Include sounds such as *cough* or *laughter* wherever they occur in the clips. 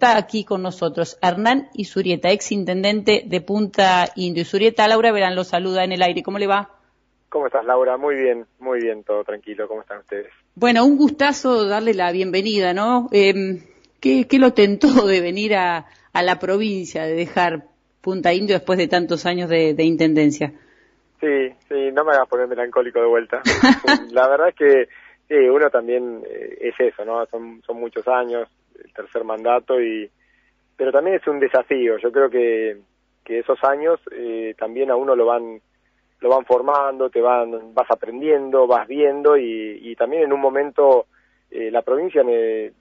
está aquí con nosotros Hernán Isurieta, ex intendente de Punta Indio. Isurieta, Laura Verán lo saluda en el aire. ¿Cómo le va? ¿Cómo estás, Laura? Muy bien, muy bien, todo tranquilo. ¿Cómo están ustedes? Bueno, un gustazo darle la bienvenida, ¿no? Eh, ¿qué, lo tentó de venir a, la provincia, de dejar Punta Indio después de tantos años de, intendencia? Sí, sí, no me hagas poner melancólico de vuelta. *laughs* la verdad es que sí, uno también eh, es eso, ¿no? Son, son muchos años, el tercer mandato, y pero también es un desafío. Yo creo que, que esos años eh, también a uno lo van lo van formando, te van, vas aprendiendo, vas viendo y, también en un momento eh, la provincia me,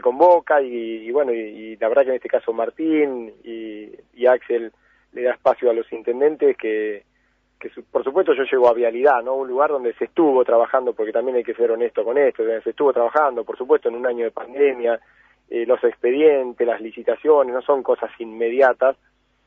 convoca y, bueno, y, la verdad que en este caso Martín y, Axel le da espacio a los intendentes que, que por supuesto yo llego a Vialidad, ¿no? Un lugar donde se estuvo trabajando, porque también hay que ser honesto con esto, se estuvo trabajando, por supuesto, en un año de pandemia, eh, los expedientes, las licitaciones, no son cosas inmediatas,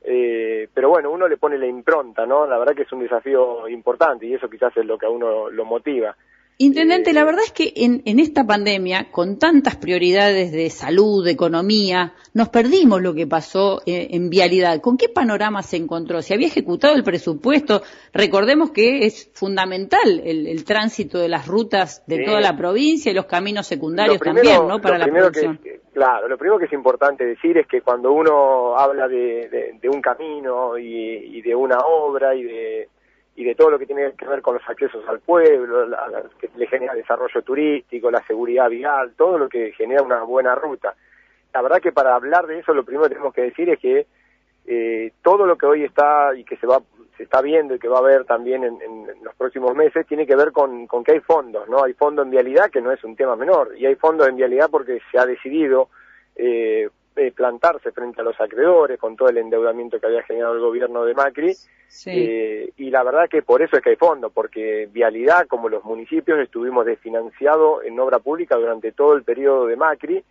eh, pero bueno, uno le pone la impronta, ¿no? La verdad que es un desafío importante y eso quizás es lo que a uno lo motiva. Intendente, la verdad es que en, esta pandemia, con tantas prioridades de salud, de economía, nos perdimos lo que pasó eh, en, vialidad. ¿Con qué panorama se encontró? ¿Se había ejecutado el presupuesto? Recordemos que es fundamental el, tránsito de las rutas de toda la provincia y los caminos secundarios también, ¿no? Para la producción. claro, lo primero que es importante decir es que cuando uno habla de, un camino y de una obra y de y de todo lo que tiene que ver con los accesos al pueblo, la, que le genera desarrollo turístico, la seguridad vial, todo lo que genera una buena ruta. La verdad que para hablar de eso lo primero que tenemos que decir es que eh, todo lo que hoy está y que se va se está viendo y que va a haber también en, los próximos meses tiene que ver con, con que hay fondos, ¿no? Hay fondos en vialidad que no es un tema menor y hay fondos en vialidad porque se ha decidido eh, eh, plantarse frente a los acreedores con todo el endeudamiento que había generado el gobierno de Macri. Eh, y la verdad que por eso es que hay fondo, porque Vialidad, como los municipios, estuvimos desfinanciados en obra pública durante todo el periodo de Macri.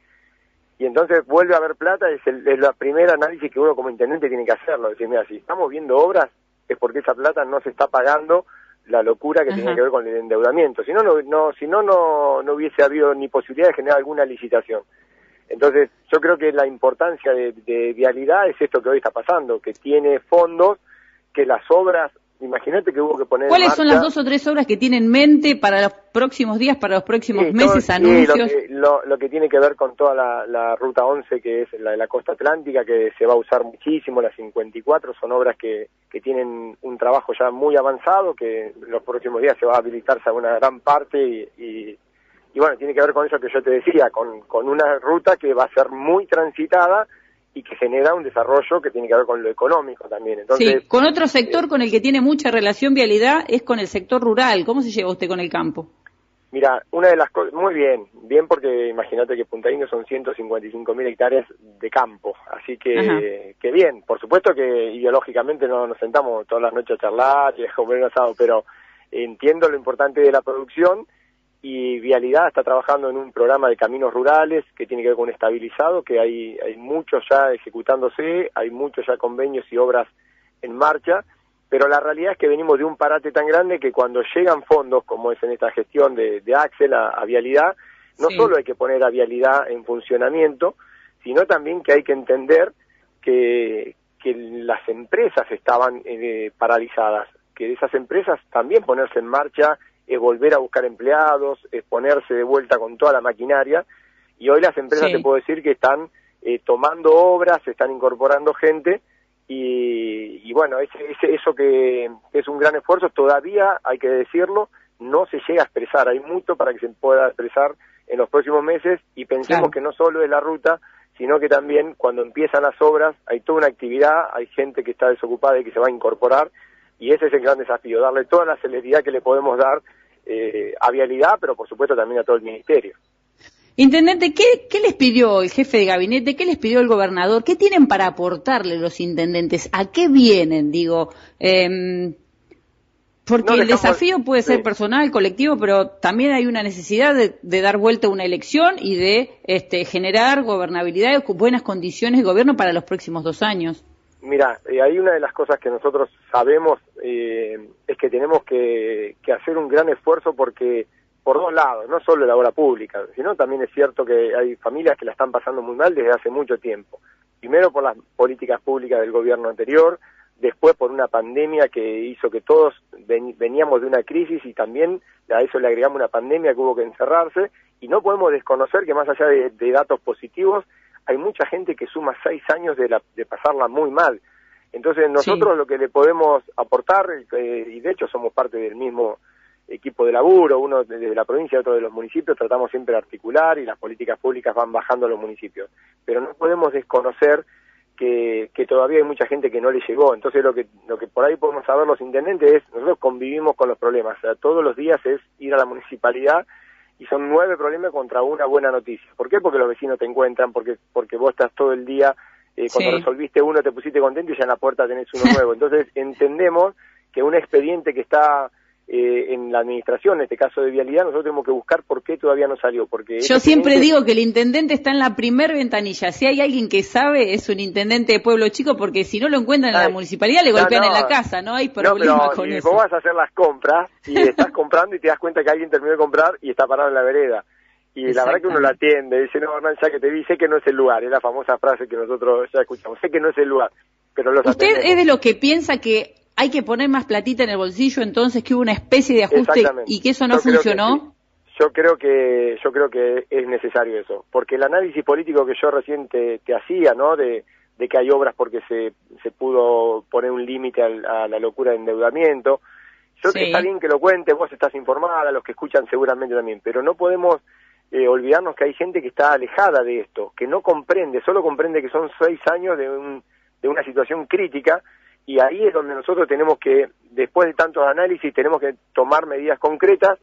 Y entonces vuelve a haber plata, es, el, es la primera análisis que uno como intendente tiene que hacerlo. Decir, mira, si estamos viendo obras, es porque esa plata no se está pagando la locura que tiene que ver con el endeudamiento. Si no, no, no, si no, no, no hubiese habido ni posibilidad de generar alguna licitación. Entonces, yo creo que la importancia de, vialidad es esto que hoy está pasando, que tiene fondos, que las obras, imagínate que hubo que poner. ¿Cuáles son las dos o tres obras que tiene en mente para los próximos días, para los próximos meses, anuncios? lo, que, tiene que ver con toda la, ruta 11, que es la de la costa atlántica, que se va a usar muchísimo, las 54, son obras que, que tienen un trabajo ya muy avanzado, que en los próximos días se va a habilitarse a una gran parte y y bueno, tiene que ver con eso que yo te decía, con, con una ruta que va a ser muy transitada y que genera un desarrollo que tiene que ver con lo económico también. Entonces, sí, con otro sector eh, con el que tiene mucha relación vialidad es con el sector rural. ¿Cómo se lleva usted con el campo? Mira, una de las cosas, muy bien, bien porque imagínate que Punta Indio son 155 mil hectáreas de campo, así que, que bien, por supuesto que ideológicamente no nos sentamos todas las noches a charlar y a comer un asado, pero entiendo lo importante de la producción y Vialidad está trabajando en un programa de caminos rurales que tiene que ver con estabilizado, que hay, hay muchos ya ejecutándose, hay muchos ya convenios y obras en marcha, pero la realidad es que venimos de un parate tan grande que cuando llegan fondos, como es en esta gestión de, Axel a, Vialidad, no solo hay que poner a Vialidad en funcionamiento, sino también que hay que entender que, que las empresas estaban eh, paralizadas, que esas empresas también ponerse en marcha es volver a buscar empleados, es ponerse de vuelta con toda la maquinaria. Y hoy las empresas te puedo decir que están eh, tomando obras, están incorporando gente y, bueno, ese, eso que es un gran esfuerzo, todavía hay que decirlo, no se llega a expresar, hay mucho para que se pueda expresar en los próximos meses y pensemos que no solo es la ruta, sino que también cuando empiezan las obras hay toda una actividad, hay gente que está desocupada y que se va a incorporar y ese es el gran desafío, darle toda la celeridad que le podemos dar eh, a Vialidad, pero por supuesto también a todo el Ministerio. Intendente, ¿qué, ¿qué, les pidió el jefe de gabinete? ¿Qué les pidió el gobernador? ¿Qué tienen para aportarle los intendentes? ¿A qué vienen? Digo, eh, porque el desafío puede ser personal, colectivo, pero también hay una necesidad de, de, dar vuelta a una elección y de este, generar gobernabilidad y buenas condiciones de gobierno para los próximos dos años. Mira, eh, hay una de las cosas que nosotros sabemos eh, es que tenemos que, hacer un gran esfuerzo porque por dos lados, no solo la obra pública, sino también es cierto que hay familias que la están pasando muy mal desde hace mucho tiempo. Primero por las políticas públicas del gobierno anterior, después por una pandemia que hizo que todos veníamos de una crisis y también a eso le agregamos una pandemia que hubo que encerrarse y no podemos desconocer que más allá de, datos positivos hay mucha gente que suma seis años de, de pasarla muy mal. Entonces nosotros lo que le podemos aportar, eh, y de hecho somos parte del mismo equipo de laburo, uno desde la provincia, otro de los municipios, tratamos siempre de articular y las políticas públicas van bajando a los municipios. Pero no podemos desconocer que, que todavía hay mucha gente que no le llegó. Entonces lo que, lo que por ahí podemos saber los intendentes es, nosotros convivimos con los problemas. O sea, todos los días es ir a la municipalidad y son nueve problemas contra una buena noticia. ¿Por qué? Porque los vecinos te encuentran, porque, porque vos estás todo el día, eh, cuando resolviste uno te pusiste contento y ya en la puerta tenés uno nuevo. Entonces entendemos que un expediente que está eh, en la administración, en este caso de vialidad, nosotros tenemos que buscar por qué todavía no salió. Porque Yo siempre digo que el intendente está en la primer ventanilla. Si hay alguien que sabe, es un intendente de pueblo chico, porque si no lo encuentran en la municipalidad, le golpean en la casa, no hay problema *laughs* con eso. Vos vas a hacer las compras y *laughs* estás comprando y te das cuenta que alguien terminó de comprar y está parado en la vereda. Y la verdad que uno lo atiende, dice, no, Hernán, ya que te vi, sé que no es el lugar, es la famosa frase que nosotros ya escuchamos, sé que no es el lugar, pero los ¿Usted es de lo que piensa que hay que poner más platita en el bolsillo, entonces que hubo una especie de ajuste y que eso no funcionó. Yo creo que yo creo que es necesario eso, porque el análisis político que yo recién te, hacía, ¿no? De, que hay obras porque se, se pudo poner un límite a, la locura de endeudamiento. Yo sí. está bien que lo cuentes, vos estás informada, los que escuchan seguramente también, pero no podemos eh, olvidarnos que hay gente que está alejada de esto, que no comprende, solo comprende que son seis años de, un, de una situación crítica y ahí es donde nosotros tenemos que, después de tantos análisis, tenemos que tomar medidas concretas.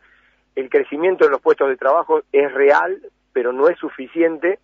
El crecimiento de los puestos de trabajo es real, pero no es suficiente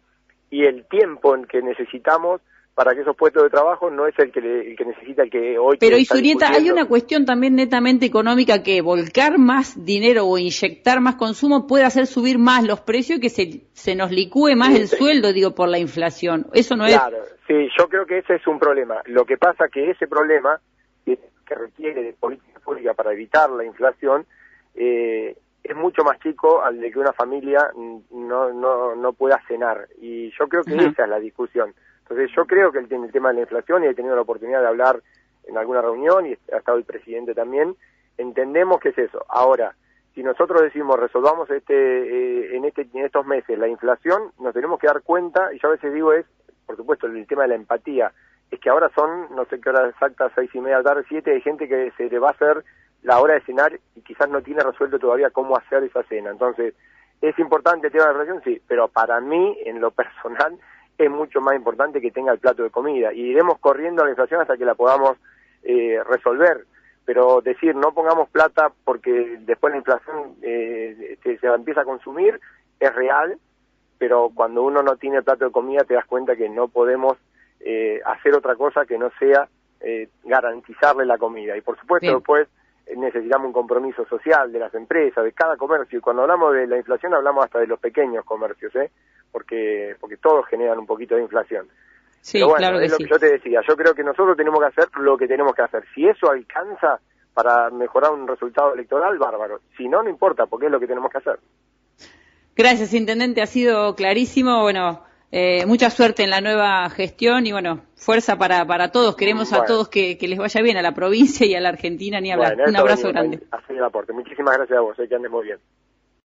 y el tiempo en que necesitamos para que esos puestos de trabajo no es el que, el que necesita el que hoy. Pero Isurieta, hay una cuestión también netamente económica que volcar más dinero o inyectar más consumo puede hacer subir más los precios y que se, se nos licúe más el sueldo, digo, por la inflación. Eso no claro, sí, yo creo que ese es un problema. Lo que pasa que ese problema que, requiere de política pública para evitar la inflación eh, es mucho más chico al de que una familia no, no, no pueda cenar. Y yo creo que esa es la discusión. Entonces yo creo que el, el tema de la inflación, y he tenido la oportunidad de hablar en alguna reunión, y ha estado el presidente también, entendemos que es eso. Ahora, si nosotros decimos resolvamos este, eh, en, este, en estos meses la inflación, nos tenemos que dar cuenta, y yo a veces digo es, por supuesto, el, tema de la empatía, es que ahora son, no sé qué hora exacta, seis y media tarde, siete, hay gente que se le va a hacer la hora de cenar y quizás no tiene resuelto todavía cómo hacer esa cena. Entonces, ¿es importante el tema de la inflación? Sí, pero para mí, en lo personal, es mucho más importante que tenga el plato de comida. Y iremos corriendo a la inflación hasta que la podamos eh, resolver. Pero decir, no pongamos plata porque después la inflación eh, se, empieza a consumir, es real, pero cuando uno no tiene plato de comida te das cuenta que no podemos eh, hacer otra cosa que no sea garantizarle la comida. Y por supuesto después necesitamos un compromiso social de las empresas, de cada comercio. Y cuando hablamos de la inflación hablamos hasta de los pequeños comercios, ¿eh? porque, porque todos generan un poquito de inflación. Sí, claro es lo que yo te decía, yo creo que nosotros tenemos que hacer lo que tenemos que hacer. Si eso alcanza para mejorar un resultado electoral, bárbaro. Si no, no importa, porque es lo que tenemos que hacer. Gracias, Intendente, ha sido clarísimo. Bueno, eh, mucha suerte en la nueva gestión y bueno, fuerza para, para todos. Queremos a todos que, les vaya bien, a la provincia y a la Argentina, ni hablar. Un abrazo grande. Así el aporte. Muchísimas gracias a vos, eh, que andes muy bien.